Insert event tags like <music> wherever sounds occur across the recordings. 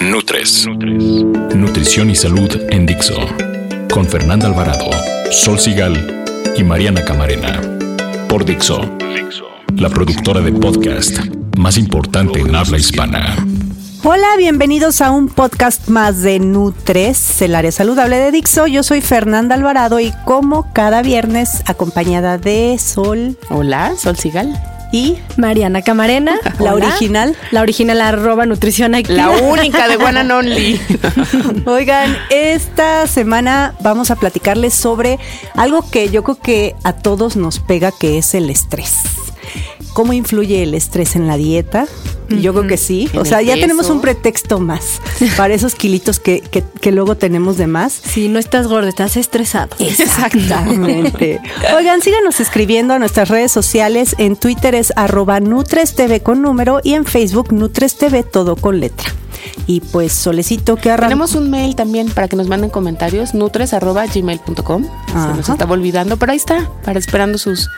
Nutres. Nutrición y salud en Dixo. Con Fernanda Alvarado, Sol Sigal y Mariana Camarena. Por Dixo. La productora de podcast más importante en habla hispana. Hola, bienvenidos a un podcast más de Nutres, el área saludable de Dixo. Yo soy Fernanda Alvarado y como cada viernes acompañada de Sol Hola, Sol Sigal. Y Mariana Camarena, <laughs> la Hola. original. La original arroba nutrición. La <laughs> única de One and Only. <laughs> Oigan, esta semana vamos a platicarles sobre algo que yo creo que a todos nos pega, que es el estrés. ¿Cómo influye el estrés en la dieta? Yo creo que sí. O sea, ya tenemos un pretexto más <laughs> para esos kilitos que, que- que luego tenemos de más. Si no estás gordo, estás estresado. Exactamente. <laughs> Oigan, síganos escribiendo a nuestras redes sociales. En Twitter es arroba NutresTV con número y en Facebook NutresTV todo con letra. Y pues solecito que arranca. Tenemos un mail también para que nos manden comentarios, nutres.gmail.com. Se nos estaba olvidando, pero ahí está, para esperando sus,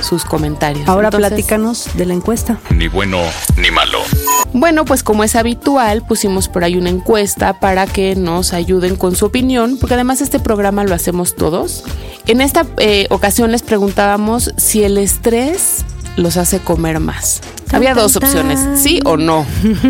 sus comentarios. Ahora Entonces, platícanos de la encuesta. Ni bueno ni malo. Bueno, pues como es habitual, pusimos por ahí una encuesta para que nos ayuden con su opinión, porque además este programa lo hacemos todos. En esta eh, ocasión les preguntábamos si el estrés los hace comer más. Había tan, dos tan. opciones, sí o no.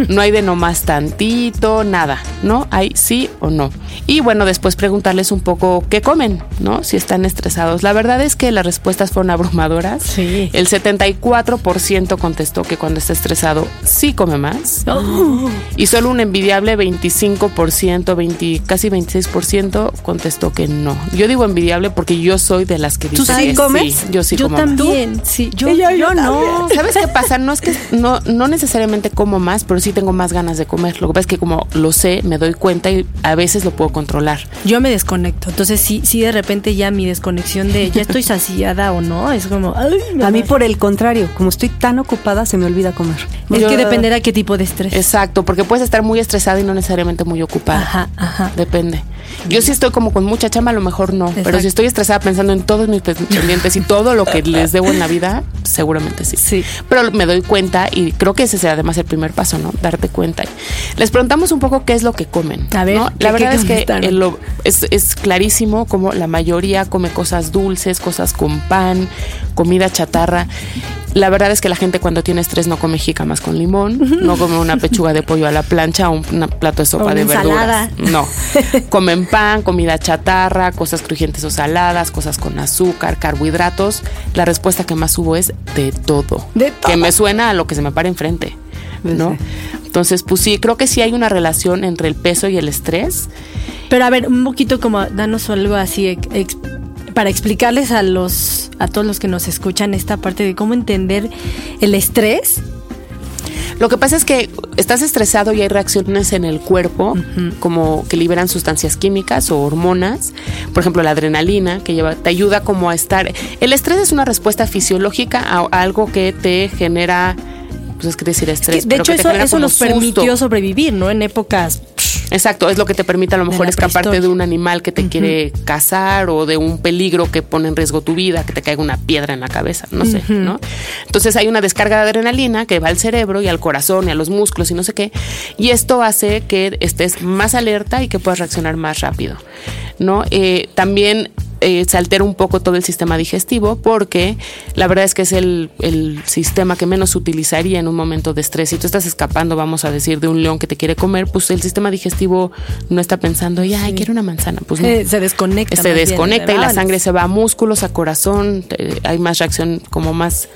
No hay de nomás tantito, nada, ¿no? Hay sí o no. Y bueno, después preguntarles un poco qué comen, ¿no? Si están estresados. La verdad es que las respuestas fueron abrumadoras. Sí. El 74% contestó que cuando está estresado sí come más. Oh. Y solo un envidiable 25%, 20, casi 26% contestó que no. Yo digo envidiable porque yo soy de las que ¿Tú dicen sí que comes? sí. Yo sí yo como más. también. Sí, yo, yo yo no. ¿Sabes qué pasa? No es <laughs> que no, no necesariamente como más, pero sí tengo más ganas de comer. Lo que pasa es que como lo sé, me doy cuenta y a veces lo puedo controlar. Yo me desconecto. Entonces, sí, sí, de repente ya mi desconexión de ya estoy saciada o no, es como. ay, A mí por el contrario, como estoy tan ocupada se me olvida comer. Es Yo- que dependerá qué tipo de estrés. Exacto, porque puedes estar muy estresada y no necesariamente muy ocupada. Ajá, ajá. Depende. Yo si estoy como con mucha chamba, a lo mejor no. Pero si estoy estresada pensando en todos mis pendientes y todo lo que les debo en la vida, seguramente sí. Sí. Pero me doy cuenta y creo que ese será además el primer paso, ¿no? Darte cuenta. Les preguntamos un poco qué es lo que comen. A ver, ¿no? ¿qué- La verdad es que el es, es clarísimo como la mayoría come cosas dulces, cosas con pan, comida chatarra. La verdad es que la gente cuando tiene estrés no come jícamas con limón, no come una pechuga de pollo a la plancha o un plato de sopa una de ensalada. verduras. No. <laughs> Comen pan, comida chatarra, cosas crujientes o saladas, cosas con azúcar, carbohidratos. La respuesta que más hubo es de todo. De todo. Que me suena a lo que se me para enfrente. ¿No? Entonces, pues sí, creo que sí hay una relación entre el peso y el estrés. Pero a ver, un poquito como danos algo así ex- para explicarles a los a todos los que nos escuchan esta parte de cómo entender el estrés. Lo que pasa es que estás estresado y hay reacciones en el cuerpo, como que liberan sustancias químicas o hormonas. Por ejemplo, la adrenalina, que lleva, te ayuda como a estar. El estrés es una respuesta fisiológica a, a algo que te genera. Pues es que decir estrés. de pero hecho, que te eso, nos susto. permitió sobrevivir, ¿no? En épocas. Exacto, es lo que te permite a lo mejor escaparte de un animal que te quiere cazar o de un peligro que pone en riesgo tu vida, que te caiga una piedra en la cabeza, no sé, ¿no? Entonces hay una descarga de adrenalina que va al cerebro y al corazón y a los músculos y no sé qué, y esto hace que estés más alerta y que puedas reaccionar más rápido, ¿no? Eh, también eh, se altera un poco todo el sistema digestivo porque la verdad es que es el, el sistema que menos utilizaría en un momento de estrés. Si tú estás escapando, vamos a decir, de un león que te quiere comer, pues el sistema digestivo no está pensando, ya, ay, quiero una manzana. Pues no. Eh, se desconecta. Se bien, desconecta y la sangre se va a músculos, a corazón, eh, hay más reacción, como más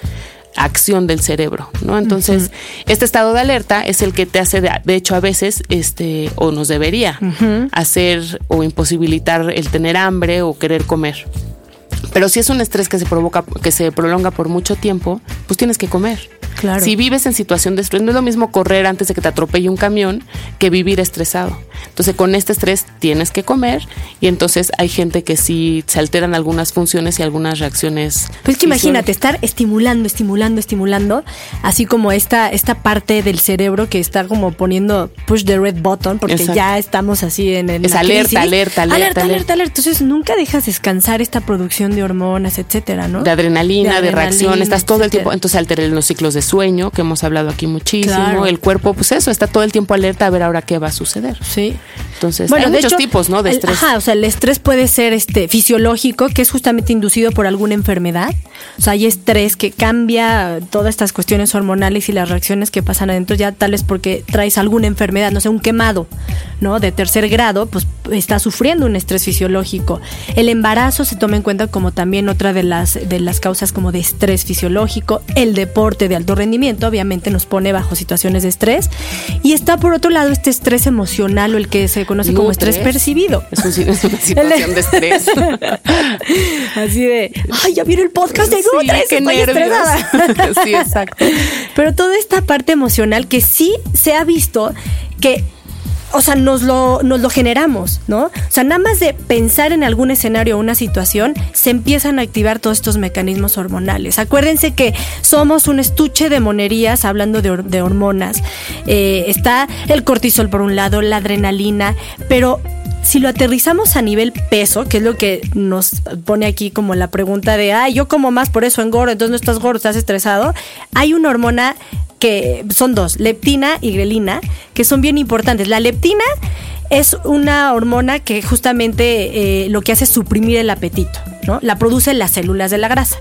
acción del cerebro, ¿no? Entonces, este estado de alerta es el que te hace, de, de hecho, a veces, este, o nos debería hacer o imposibilitar el tener hambre o querer comer. Pero si es un estrés que se provoca, que se prolonga por mucho tiempo, pues tienes que comer. Claro. Si vives en situación de estrés, no es lo mismo correr antes de que te atropelle un camión que vivir estresado. Entonces, con este estrés tienes que comer y entonces hay gente que sí se alteran algunas funciones y algunas reacciones. Pues que imagínate, estar estimulando, estimulando, estimulando, así como esta, esta parte del cerebro que está como poniendo push the red button, porque Exacto. ya estamos así en el. Es alerta, alerta, alerta, alerta, alerta. alerta. Entonces nunca dejas descansar esta producción de hormonas, etcétera, ¿no? de adrenalina, de, De reacción, estás todo el tiempo, entonces alteran los ciclos de sueño, que hemos hablado aquí muchísimo, Claro. el cuerpo, pues eso, está todo el tiempo alerta a ver ahora qué va a suceder. Sí. Entonces, Bueno, hay de muchos hecho, tipos, ¿no? De el- estrés. ajá, o sea, el estrés puede ser este fisiológico, que es justamente inducido por alguna enfermedad. O sea, hay estrés que cambia todas estas cuestiones hormonales y las reacciones que pasan adentro, ya tal vez porque traes alguna enfermedad, no sé, un quemado, ¿no? De tercer grado, pues está sufriendo un estrés fisiológico. El embarazo se toma en cuenta como también otra de las, de las causas como de estrés fisiológico. El deporte de alto rendimiento, obviamente, nos pone bajo situaciones de estrés. Y está por otro lado este estrés emocional o el que se conoce como estrés percibido. Es, un- es una <laughs> situación de estrés. <laughs> Así de, ay, ya vieron el podcast de Sí, Nutres, qué estoy estresada. <laughs> Sí, exacto. Pero toda esta parte emocional que sí se ha visto que o sea, nos lo, nos lo generamos, ¿no? O sea, nada más de pensar en algún escenario o una situación, se empiezan a activar todos estos mecanismos hormonales. Acuérdense que somos un estuche de monerías, hablando de, de hormonas. Eh, está el cortisol por un lado, la adrenalina, pero si lo aterrizamos a nivel peso, que es lo que nos pone aquí como la pregunta de, ay, yo como más, por eso engordo, entonces no estás gordo, estás estresado, hay una hormona que son dos, leptina y grelina, que son bien importantes. La leptina es una hormona que justamente eh, lo que hace es suprimir el apetito, ¿no? La producen las células de la grasa.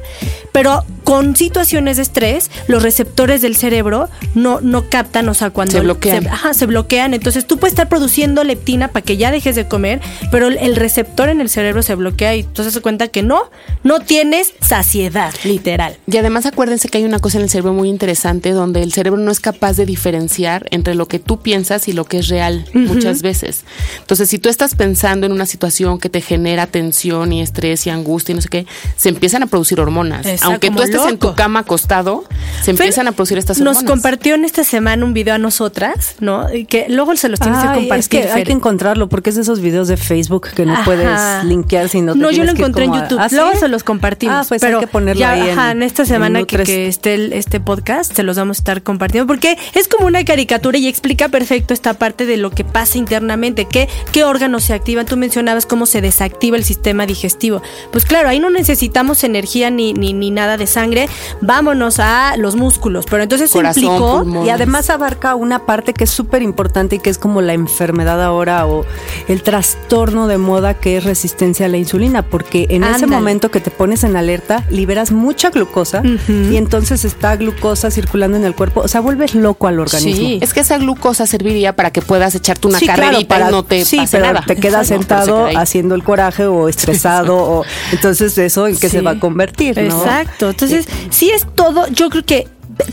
Pero con situaciones de estrés, los receptores del cerebro no, no captan, o sea, cuando Se bloquean. ajá, se bloquean. Entonces tú puedes estar produciendo leptina para que ya dejes de comer, pero el- el receptor en el cerebro se bloquea y entonces se cuenta que no, no tienes saciedad, literal. Y además acuérdense que hay una cosa en el cerebro muy interesante donde el cerebro no es capaz de diferenciar entre lo que tú piensas y lo que es real muchas veces. Entonces, si tú estás pensando en una situación que te genera tensión y estrés y angustia y no sé qué, se empiezan a producir hormonas. Está Aunque tú estés en tu cama acostado, se empiezan a producir estas Nos hormonas. compartió en esta semana un video a nosotras, ¿no? Y que luego se los tienes que compartir. es que hay que encontrarlo porque es de esos videos de Facebook que no Ajá. puedes linkear sino te No, yo lo encontré en YouTube. ¿Ah, sí? Luego se los compartimos. Ah, pues pero hay que ponerlo ya, ahí en, ajá, en esta semana en que, Nutres. que esté el- este podcast, se los vamos a estar compartiendo. Porque es como una caricatura y explica perfecto esta parte de lo que pasa internamente. ¿Qué, qué órganos se activan? Tú mencionabas cómo se desactiva el sistema digestivo. Pues claro, ahí no necesitamos energía ni, ni, ni nada de sangre. Vámonos a los músculos. Pero entonces eso Corazón, implicó. Y además abarca una parte que es súper importante y que es como la enfermedad ahora o el trastorno de moda que es resistencia a la insulina, porque en ese momento que te pones en alerta liberas mucha glucosa y entonces está glucosa circulando en el cuerpo, o sea, vuelves loco al organismo. Sí. Es que esa glucosa serviría para que puedas echarte una Sí, claro, carrerita para- y no te sí, pase pero nada. te quedas No, pero se sentado queda haciendo el coraje o estresado o entonces eso en qué Sí. se va a convertir, ¿no? Exacto. Entonces, si es todo, yo creo que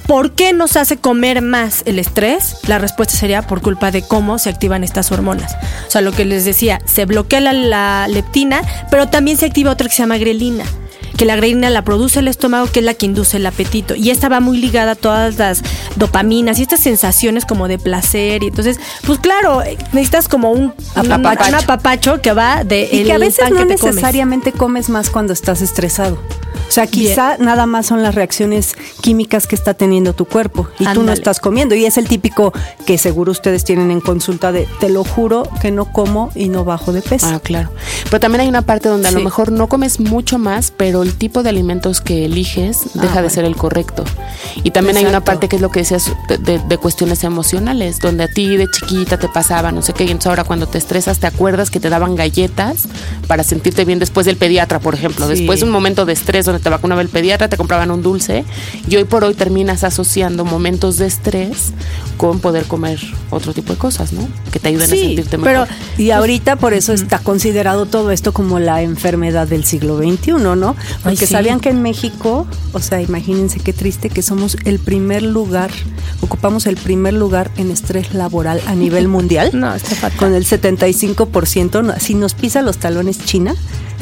¿por qué nos hace comer más el estrés? La respuesta sería por culpa de cómo se activan estas hormonas. O sea, lo que les decía, se bloquea la, la leptina, pero también se activa otra que se llama grelina que la grelina la produce el estómago, que es la que induce el apetito. Y esta va muy ligada a todas las dopaminas y estas sensaciones como de placer. Y entonces, pues claro, necesitas como un Apapacho. un apapacho que va de Y el que a veces pan no que te comes. necesariamente comes más cuando estás estresado. O sea, quizá nada más son las reacciones químicas que está teniendo tu cuerpo y tú no estás comiendo. Y es el típico que seguro ustedes tienen en consulta de, te lo juro que no como y no bajo de peso. Ah, claro. Pero también hay una parte donde a lo mejor no comes mucho más, pero el tipo de alimentos que eliges deja de bueno. ser el correcto. Y también hay una parte que es lo que decías de, de- de cuestiones emocionales, donde a ti de chiquita te pasaba, no sé qué, y entonces ahora cuando te estresas te acuerdas que te daban galletas para sentirte bien después del pediatra, por ejemplo. Sí. Después de un momento de estrés donde te vacunaba el pediatra, te compraban un dulce, y hoy por hoy terminas asociando momentos de estrés con poder comer otro tipo de cosas, ¿no? Que te ayuden a sentirte mejor. pero y ahorita por eso está considerado todo esto como la enfermedad del siglo XXI, ¿no? Porque sí. sabían que en México, o sea, imagínense qué triste que somos el primer lugar, ocupamos el primer lugar en estrés laboral a nivel <laughs> mundial. No, está fatal. Con el 75%, no, si nos pisa los talones China,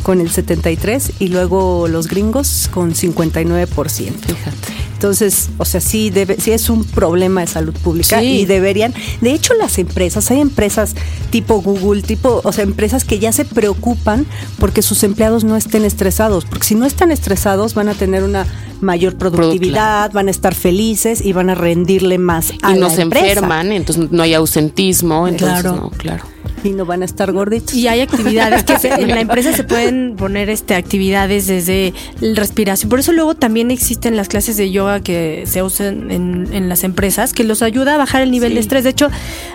con el 73 y luego los gringos con 59%. Fíjate. Entonces, o sea, sí, debe, sí es un problema de salud pública Sí. y deberían. De hecho, las empresas, hay empresas tipo Google, tipo, o sea, empresas que ya se preocupan porque sus empleados no estén estresados, porque si no están estresados van a tener una mayor productividad, van a estar felices y van a rendirle más a Y la no se empresa. enferman, entonces no hay ausentismo, entonces Claro. no, claro. Y no van a estar gorditos. Y hay actividades que se- en la empresa se pueden poner este actividades desde el respiración. Por eso luego también existen las clases de yoga que se usan en, en las empresas que los ayuda a bajar el nivel de estrés. De hecho,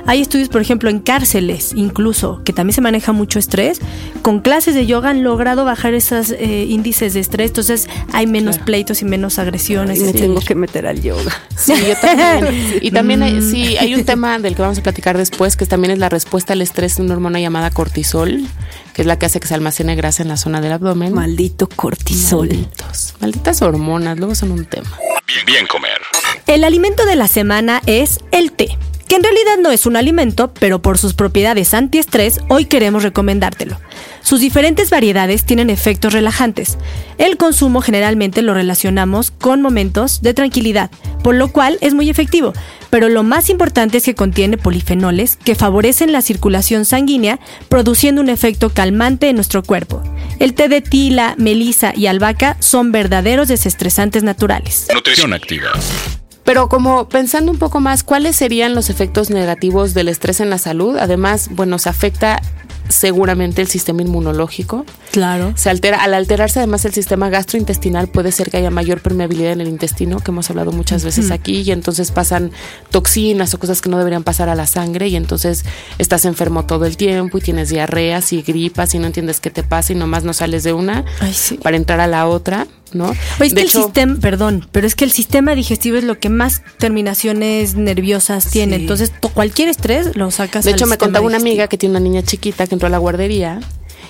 hay estudios, por ejemplo, en cárceles incluso, que también se maneja mucho estrés. Con clases de yoga han logrado bajar esos eh, índices de estrés. Entonces hay menos pleitos y menos agresiones. Y me tengo que meter al yoga. Sí, yo también. <laughs> Y también hay, Mm. sí, hay un tema del que vamos a platicar después, que también es la respuesta al estrés una hormona llamada cortisol, que es la que hace que se almacene grasa en la zona del abdomen. Maldito cortisol. Malditos, malditas hormonas, luego son un tema. Bien, bien comer. El alimento de la semana es el té, que en realidad no es un alimento, pero por sus propiedades antiestrés, hoy queremos recomendártelo. Sus diferentes variedades tienen efectos relajantes. El consumo generalmente lo relacionamos con momentos de tranquilidad, por lo cual es muy efectivo. Pero lo más importante es que contiene polifenoles que favorecen la circulación sanguínea, produciendo un efecto calmante en nuestro cuerpo. El té de tila, melisa y albahaca son verdaderos desestresantes naturales. Nutrición activa. Pero como pensando un poco más, ¿cuáles serían los efectos negativos del estrés en la salud? Además, bueno, se afecta seguramente el sistema inmunológico. Claro. Se altera, al alterarse además el sistema gastrointestinal puede ser que haya mayor permeabilidad en el intestino, que hemos hablado muchas veces aquí, y entonces pasan toxinas o cosas que no deberían pasar a la sangre, y entonces estás enfermo todo el tiempo y tienes diarreas y gripas y no entiendes qué te pasa y nomás no sales de una Ay, sí. para entrar a la otra, ¿no? Oye, es De que hecho, el sistema, perdón, pero es que el sistema digestivo es lo que más terminaciones nerviosas tiene. Sí. Entonces, to- cualquier estrés lo sacas De al hecho, me contaba una digestivo. amiga que tiene una niña chiquita que entró a la guardería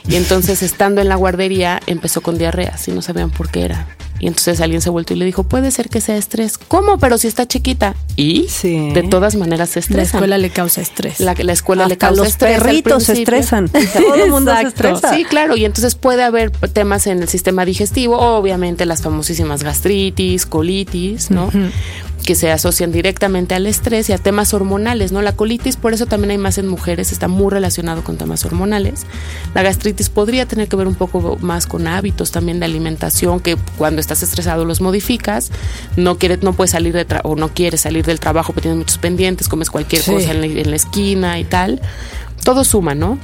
y entonces estando en la guardería empezó con diarreas y no sabían por qué era. Y entonces alguien se volvió y le dijo, puede ser que sea estrés. ¿Cómo? Pero si está chiquita. Y Sí. de todas maneras se La estresan. escuela le causa estrés. La, la escuela le causa los estrés al perritos se estresan. <laughs> Todo el mundo se estresa. Sí, claro, y entonces puede haber temas en el sistema digestivo, obviamente las famosísimas gastritis, colitis, ¿no? Que se asocian directamente al estrés y a temas hormonales, ¿no? La colitis, por eso también hay más en mujeres, está muy relacionado con temas hormonales. La gastritis podría tener que ver un poco más con hábitos también de alimentación, que cuando estás estresado los modificas, no quieres, no puedes salir de tra- o no quieres salir del trabajo porque tienes muchos pendientes, comes cualquier Sí. cosa en la, en la esquina y tal. Todo suma, ¿no?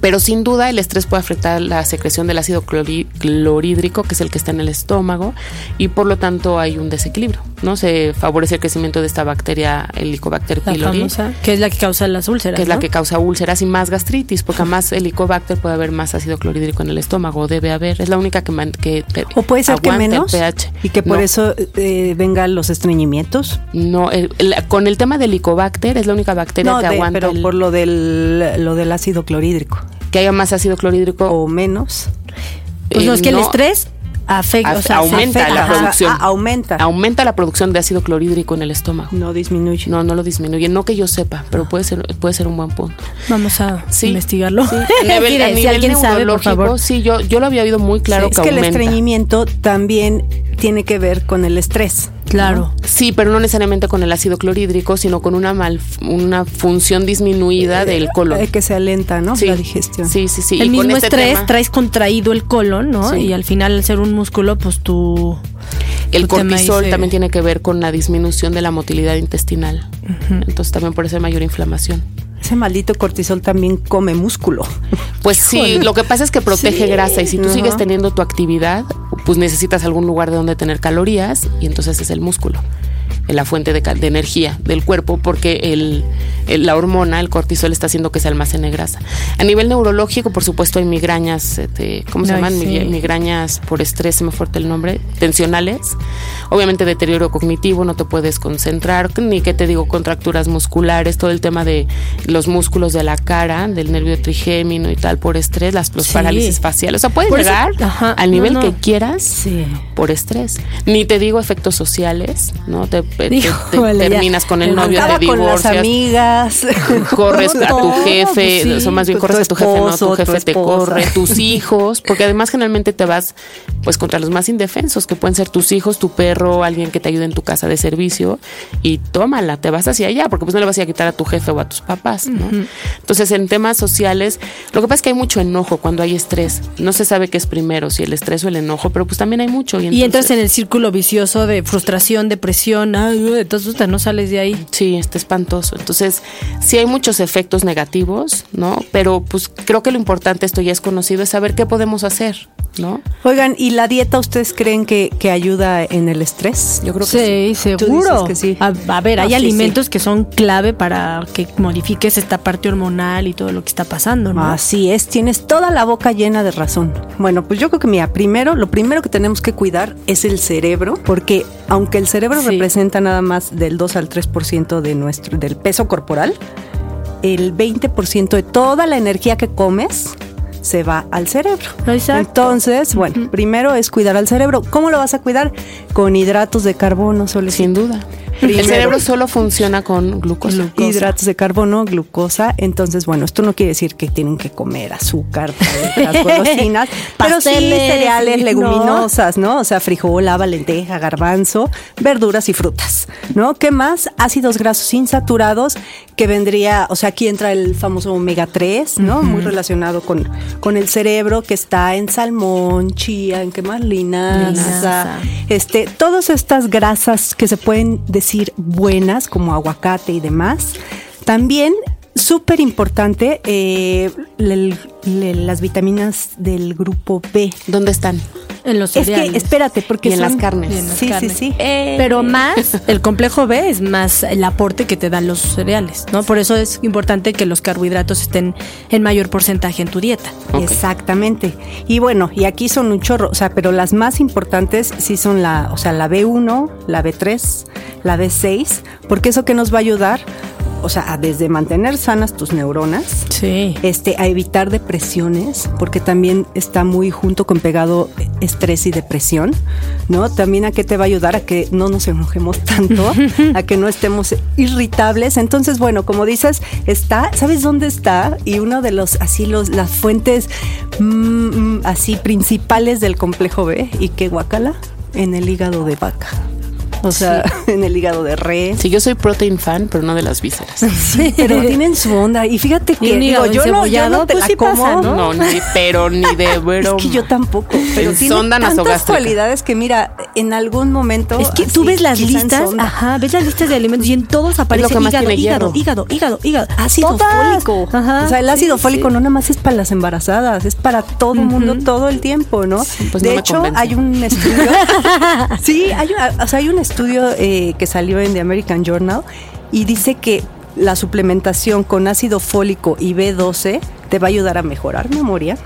Pero sin duda el estrés puede afectar la secreción del ácido clorhídrico, que es el que está en el estómago, y por lo tanto hay un desequilibrio, ¿no? Se favorece el crecimiento de esta bacteria, Helicobacter La pylori, famosa, que es la que causa las úlceras. que es la que causa úlceras y más gastritis, porque además Helicobacter puede haber más ácido clorhídrico en el estómago, o debe haber, es la única que, man- que O puede ser que el menos pH. y que por No. eso eh, vengan los estreñimientos. No, el- el- con el tema del Helicobacter es la única bacteria No, que de- aguanta pero el- por lo del, lo del ácido clorhídrico. Que haya más ácido clorhídrico O menos. Pues no, eh, es que el no. estrés afecta, o sea, se aumenta afecta. la producción. aumenta. Aumenta la producción de ácido clorhídrico en el estómago. No disminuye. No, no lo disminuye. No que yo sepa, pero puede ser, puede ser un buen punto. Vamos a Sí. investigarlo. Sí. <laughs> Nivel, Mire, a si nivel alguien sabe, por favor. sí, yo, yo lo había oído muy claro Sí, que es que el estreñimiento también tiene que ver con el estrés. Claro. Sí, pero no necesariamente con el ácido clorhídrico, sino con una mal, una función disminuida del colon. Eh, que se alenta, ¿no? Sí. La digestión. Sí, sí, sí. el Y mismo este estrés tema, traes contraído el colon, ¿no? Sí. Y al final, al ser un músculo, pues tú. el cortisol dice- también tiene que ver con la disminución de la motilidad intestinal. Entonces también por eso hay mayor inflamación. Ese maldito cortisol también come músculo. Pues sí, lo que pasa es que protege Sí. grasa y si tú sigues teniendo tu actividad, pues necesitas algún lugar de donde tener calorías y entonces es el músculo, la fuente de, energía del cuerpo porque el, el- la hormona, el cortisol, está haciendo que se almacene grasa. A nivel neurológico, por supuesto, hay migrañas, este, ¿cómo se llaman? sí. Migrañas por estrés, se me fuerte el nombre, tensionales. Obviamente deterioro cognitivo, no te puedes concentrar, ni que te digo, contracturas musculares, todo el tema de los músculos de la cara, del nervio trigémino y tal por estrés, las los Sí. parálisis faciales. O sea, puedes Por eso- llegar ajá, al no, nivel no. que quieras Sí. por estrés. Ni te digo efectos sociales, ¿no? Te te- terminas con el novio, te con las divorcias. amigas. <laughs> corres a tu <laughs> Todo, jefe, pues sí, o más bien tu- corres a tu jefe, no, tu jefe te corre, tus <laughs> hijos, porque además generalmente te vas pues contra los más indefensos, que pueden ser tus hijos, tu perro, alguien que te ayude en tu casa de servicio, y tómala, te vas hacia allá, porque pues no le vas a quitar a tu jefe o a tus papás, ¿no? Entonces, en temas sociales, lo que pasa es que hay mucho enojo cuando hay estrés. No se sabe qué es primero, si el estrés o el enojo, pero pues también hay mucho. Y, Y entras entonces- en el círculo vicioso de frustración, depresión, ay, entonces puta, no sales de ahí. Sí, está espantoso. Entonces, sí hay muchos efectos negativos, ¿no? Pero pues creo que lo importante, esto ya es conocido, es saber qué podemos hacer, ¿no? Oigan, ¿y la dieta ustedes creen que, que ayuda en el estrés? Yo creo que sí. Sí, seguro. que sí. A, a ver, hay sí, alimentos que son clave para que modifiques esta parte hormonal y todo lo que está pasando, ¿no? Así es, tienes toda la boca llena de razón. Bueno, pues yo creo que mira, primero, lo primero que tenemos que cuidar es el cerebro, porque aunque el cerebro representa nada más del 2 al 3% de nuestro del peso corporal, el 20% de toda la energía que comes se va al cerebro. Exacto. Entonces, bueno, primero es cuidar al cerebro. ¿Cómo lo vas a cuidar? Con hidratos de carbono, Solecito. Sin duda. Primero. El cerebro solo funciona con glucosa. hidratos de carbono, glucosa. Entonces, bueno, esto no quiere decir que tienen que comer azúcar, las <laughs> golosinas, pero sí cereales, ¿no? leguminosas, ¿no? O sea, frijol, haba, lenteja, garbanzo, verduras y frutas, ¿no? ¿Qué más? Ácidos grasos insaturados, que vendría, o sea, aquí entra el famoso omega 3, ¿no? Muy relacionado con, con el cerebro, que está en salmón, chía, en qué más, linaza, Linaza. este, todas estas grasas que se pueden decir buenas, como aguacate y demás. También, súper importante, eh, las vitaminas del grupo B. ¿Dónde están? En los Es cereales. que, espérate, porque Y en son- las carnes. Y en las Sí, carnes. sí, sí. Pero más, el complejo B es más el aporte que te dan los cereales, ¿no? Por eso es importante que los carbohidratos estén en mayor porcentaje en tu dieta. Exactamente. Y bueno, y aquí son un chorro, o sea, pero las más importantes sí son la, o sea, la B1, la B3, la B6, porque eso que nos va a ayudar, o sea, a desde mantener sanas tus neuronas, Sí. este, a evitar depresiones, porque también está muy junto con pegado estrés y depresión, ¿no? También a qué te va a ayudar a que no nos enojemos tanto, <laughs> a que no estemos irritables. Entonces, bueno, como dices, está, ¿sabes dónde está? Y uno de los, así, los, las fuentes mm, mm, así principales del complejo B, y qué guacala, en el hígado de vaca. O sea, <laughs> en el hígado de res. Sí, yo soy protein fan, pero no de las vísceras. <laughs> Sí, pero <laughs> tienen su onda. Y fíjate que Y digo, hígado yo, no, yo no te pues la sí como. pasa, ¿no? No, ni, pero ni de broma. Es que yo tampoco. Pero En tiene sonda tantas cualidades que mira, en algún momento. Es que así, tú ves las listas, ajá, ves las listas de alimentos y en todos aparece que más hígado, hígado, hígado, hígado, hígado, Ácido Todas. fólico. Ajá, o sea, el ácido sí, fólico sí. no nada más es para las embarazadas, es para todo el mundo todo el tiempo, ¿no? pues de no hecho, hay un estudio. sí, hay, o sea, hay un estudio eh, que salió en The American Journal y dice que la suplementación con ácido fólico y B12 te va a ayudar a mejorar memoria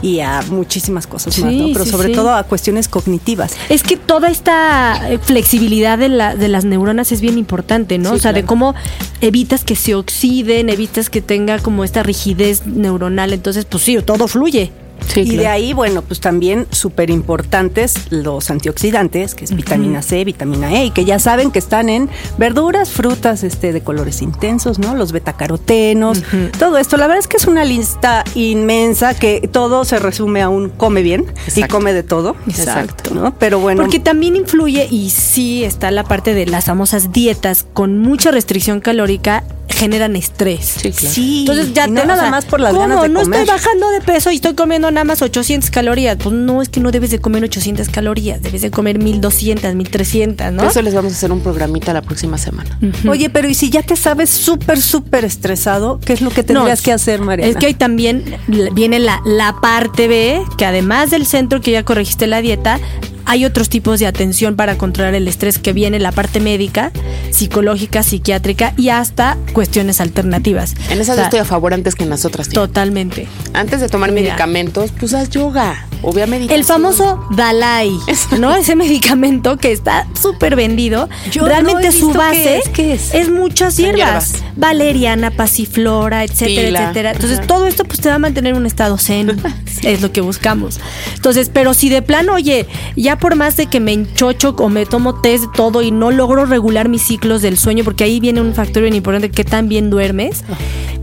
y a muchísimas cosas más, Sí, ¿no? Pero sí, sobre sí. todo a cuestiones cognitivas. Es que toda esta eh, flexibilidad de, la, de las neuronas es bien importante, ¿no? O sea, de cómo evitas que se oxiden, evitas que tenga como esta rigidez neuronal. Entonces, pues sí, todo fluye. Sí, y de ahí, bueno, pues también súper importantes los antioxidantes, que es vitamina C, vitamina E, y que ya saben que están en verduras, frutas este, de colores intensos, ¿no? Los betacarotenos, todo esto. La verdad es que es una lista inmensa que todo se resume a un come bien y come de todo. Exacto. ¿no? Pero bueno. Porque también influye, y sí está la parte de las famosas dietas con mucha restricción calórica, generan estrés. Sí, claro. Sí, Entonces ya y no te- nada o sea, más por las ¿cómo? ganas de no comer. estoy bajando de peso y estoy comiendo nada más 800 calorías. Pues no, es que no debes de comer 800 calorías, debes de comer 1200, 1300, ¿no? Por eso les vamos a hacer un programita la próxima semana. Oye, pero ¿y si ya te sabes súper, súper estresado? ¿Qué es lo que tendrías No, que hacer, Mariana? Es que ahí también viene la, la parte B, que además del centro que ya corregiste la dieta, hay otros tipos de atención para controlar el estrés que viene la parte médica, psicológica, psiquiátrica y hasta cuestiones alternativas. En esas O yo estoy a favor antes que en las otras. Totalmente. Antes de tomar Mira. medicamentos, pues haz yoga. Obviamente. El famoso Dalai, ¿no? Ese medicamento que está súper vendido. Yo Realmente no su base qué es, ¿qué es? es muchas hierbas. hierbas. Valeriana, pasiflora, etcétera, etcétera. Entonces, Ajá. todo esto pues te va a mantener en un estado zen. <laughs> Es lo que buscamos. Entonces, pero si de plano, oye, ya por más de que me enchocho o me tomo test de todo y no logro regular mis ciclos del sueño, porque ahí viene un factor bien importante, que tan bien duermes,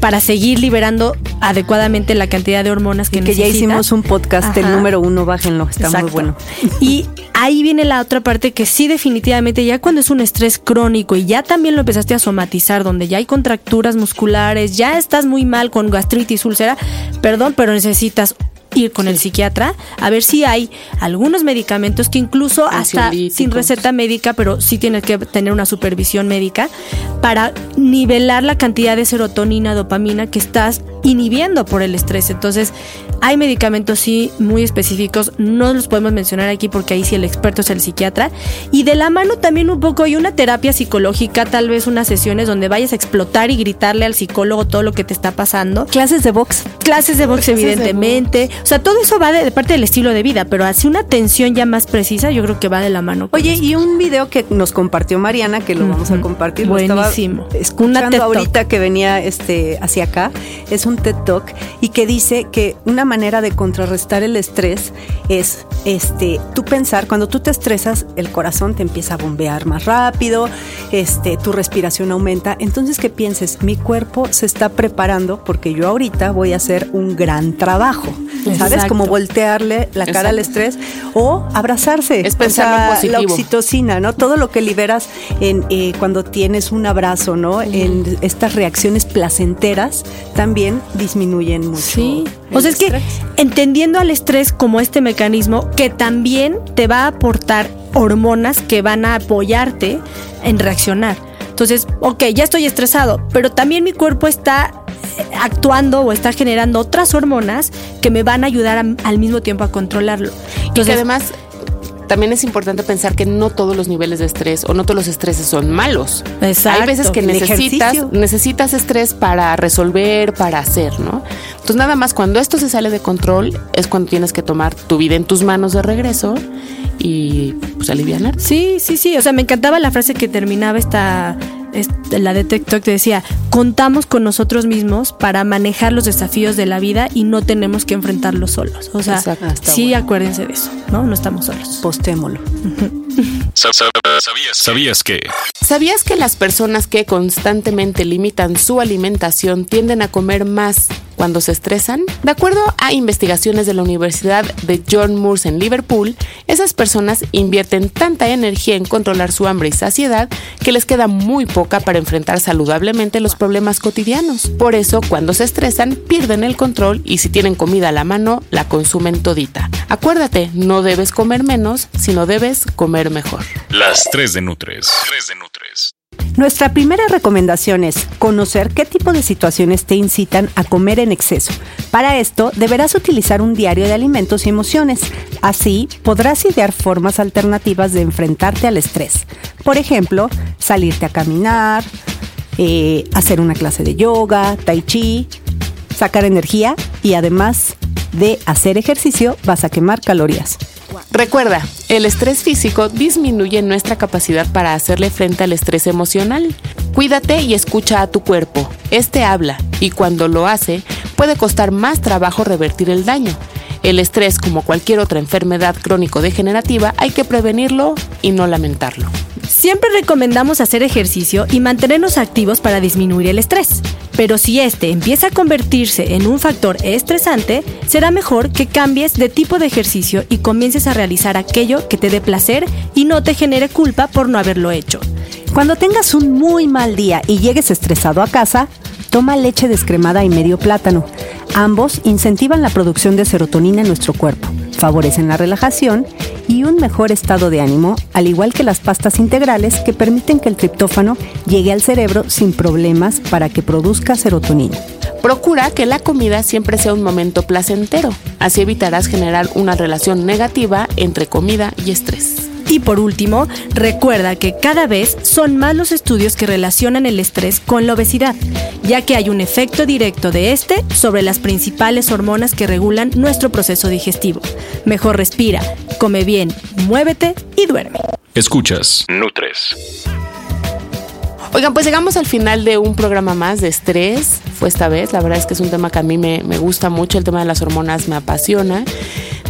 para seguir liberando adecuadamente la cantidad de hormonas que Que ya hicimos un podcast, el número uno, bájenlo, está muy bueno. Y ahí viene la otra parte que sí definitivamente ya cuando es un estrés crónico y ya también lo empezaste a somatizar, donde ya hay contracturas musculares, ya estás muy mal con gastritis, úlcera, perdón, pero necesitas ir con el psiquiatra a ver si hay algunos medicamentos que incluso hasta sin receta médica, pero sí tienes que tener una supervisión médica para nivelar la cantidad de serotonina, dopamina que estás inhibiendo por el estrés. Entonces, hay medicamentos sí muy específicos, no los podemos mencionar aquí porque ahí sí el experto es el psiquiatra. Y de la mano también un poco hay una terapia psicológica, tal vez unas sesiones donde vayas a explotar y gritarle al psicólogo todo lo que te está pasando. Clases de box. Clases de box, Clases de evidentemente. O sea, todo eso va de, de parte del estilo de vida, pero así una atención ya más precisa, yo creo que va de la mano. Oye, eso. y un video que nos compartió Mariana, que lo vamos a compartir, lo Buenísimo. Una escuchando TED Talk. ahorita que venía este hacia acá, es un TED Talk y que dice que una manera de contrarrestar el estrés es este tú pensar cuando tú te estresas, el corazón te empieza a bombear más rápido, este tu respiración aumenta, entonces que pienses, mi cuerpo se está preparando porque yo ahorita voy a hacer un gran trabajo. ¿Sabes? Como voltearle la cara al estrés o abrazarse. Es O pensarlo sea, positivo. La oxitocina, ¿no? Todo lo que liberas en eh, cuando tienes un abrazo, ¿no? En estas reacciones placenteras también disminuyen mucho. Sí. O sea, es que estrés. entendiendo al estrés como este mecanismo que también te va a aportar hormonas que van a apoyarte en reaccionar. Entonces, ok, ya estoy estresado, pero también mi cuerpo está eh, actuando o está generando otras hormonas que me van a ayudar a- al mismo tiempo a controlarlo. Y que Entonces, además también es importante pensar que no todos los niveles de estrés o no todos los estreses son malos. Exacto. Hay veces que necesitas, necesitas estrés para resolver, para hacer, ¿no? Entonces nada más cuando esto se sale de control es cuando tienes que tomar tu vida en tus manos de regreso y pues alivianar. Sí, sí, sí. O sea, me encantaba la frase que terminaba esta- la de TikTok que decía, contamos con nosotros mismos para manejar los desafíos de la vida y no tenemos que enfrentarlos solos. O sea, Exacto. Ah, sí, bueno. acuérdense de eso, ¿no? No estamos solos. Postémoslo. <laughs> Sa- sa- ¿Sabías, ¿Sabías que? ¿Sabías que las personas que constantemente limitan su alimentación tienden a comer más cuando se estresan? De acuerdo a investigaciones de la Universidad de John Moores en Liverpool, esas personas invierten tanta energía en controlar su hambre y saciedad que les queda muy poca para enfrentar saludablemente los problemas cotidianos. Por eso, cuando se estresan, pierden el control y si tienen comida a la mano, la consumen todita. Acuérdate, no debes comer menos, sino debes comer mejor. Las 3 de Nutres. 3 de Nutres. Nuestra primera recomendación es conocer qué tipo de situaciones te incitan a comer en exceso. Para esto, deberás utilizar un diario de alimentos y emociones. Así, podrás idear formas alternativas de enfrentarte al estrés. Por ejemplo, salirte a caminar, eh, hacer una clase de yoga, tai chi, sacar energía y además de hacer ejercicio vas a quemar calorías. Recuerda, el estrés físico disminuye nuestra capacidad para hacerle frente al estrés emocional. Cuídate y escucha a tu cuerpo. Este habla y cuando lo hace puede costar más trabajo revertir el daño. El estrés, como cualquier otra enfermedad crónico-degenerativa, hay que prevenirlo y no lamentarlo. Siempre recomendamos hacer ejercicio y mantenernos activos para disminuir el estrés. Pero si este empieza a convertirse en un factor estresante, será mejor que cambies de tipo de ejercicio y comiences a realizar aquello que te dé placer y no te genere culpa por no haberlo hecho. Cuando tengas un muy mal día y llegues estresado a casa, toma leche descremada y medio plátano. Ambos incentivan la producción de serotonina en nuestro cuerpo, favorecen la relajación y un mejor estado de ánimo, al igual que las pastas integrales que permiten que el triptófano llegue al cerebro sin problemas para que produzca serotonina. Procura que la comida siempre sea un momento placentero, así evitarás generar una relación negativa entre comida y estrés. Y por último, recuerda que cada vez son más los estudios que relacionan el estrés con la obesidad, ya que hay un efecto directo de este sobre las principales hormonas que regulan nuestro proceso digestivo. Mejor respira, come bien, muévete y duerme. Escuchas. Nutres. Oigan, pues llegamos al final de un programa más de estrés. Fue esta vez. La verdad es que es un tema que a mí me, me gusta mucho. El tema de las hormonas me apasiona.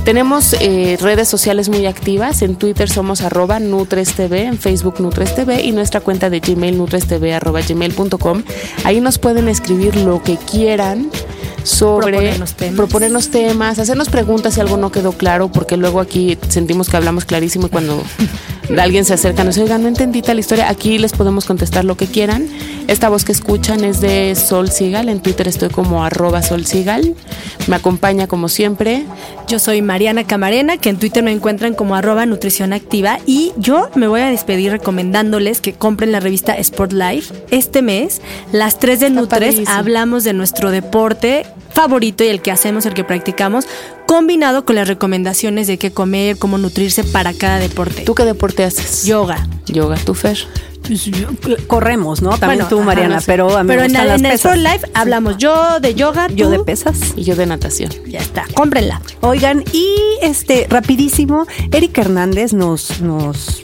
Tenemos eh, redes sociales muy activas. En Twitter somos arroba NutresTV, en Facebook NutresTV y nuestra cuenta de Gmail NutresTV arroba gmail.com. Ahí nos pueden escribir lo que quieran sobre Proponernos temas. proponernos temas, hacernos preguntas si algo no quedó claro, porque luego aquí sentimos que hablamos clarísimo y cuando <laughs> alguien se acerca nos dice, oigan, no entendí tal historia, aquí les podemos contestar lo que quieran. Esta voz que escuchan es de Sol Sigal, en Twitter estoy como arroba Sol Sigal, me acompaña como siempre. Yo soy Mariana Camarena, que en Twitter me encuentran como arroba nutrición activa y yo me voy a despedir recomendándoles que compren la revista Sport Life. Este mes, las 3 de Nutres, padrísimo. hablamos de nuestro deporte favorito y el que hacemos, el que practicamos, combinado con las recomendaciones de qué comer, cómo nutrirse para cada deporte. ¿Tú qué deporte haces? Yoga. Yoga, tú Fer. Pues yo- corremos, ¿no? También Bueno, tú, ajá, Mariana, no sé. pero a mí Pero me en, gustan las en el. Sport Life hablamos yo de yoga, Yo tú- de pesas. Y yo de natación. Ya está, cómprenla. Oigan, y este, rapidísimo, Eric Hernández nos, nos,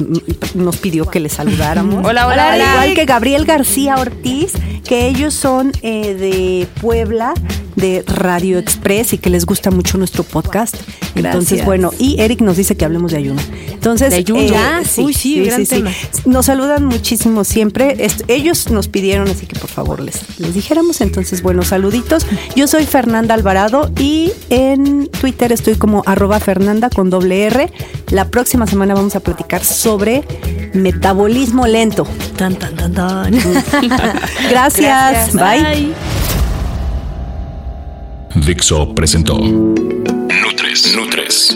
nos pidió que le saludáramos. <laughs> Hola, hola, Al hola. igual que Gabriel García Ortiz, que ellos son eh, de Puebla, de Radio Express y que les gusta mucho nuestro podcast. Entonces, Gracias. bueno, y Eric nos dice que hablemos de ayuno. Entonces, ¿De ayuno? Ya, uy, sí, gran tema. Nos saludan muchísimo siempre. Est- ellos nos pidieron, así que por favor les, les dijéramos. Entonces, bueno, saluditos. Yo soy Fernanda Alvarado y en Twitter estoy como arroba Fernanda con doble R. La próxima semana vamos a platicar sobre metabolismo lento. Tan, tan, tan, tan. <laughs> Gracias. Bye. Dixo presentó Nutres. Nutres.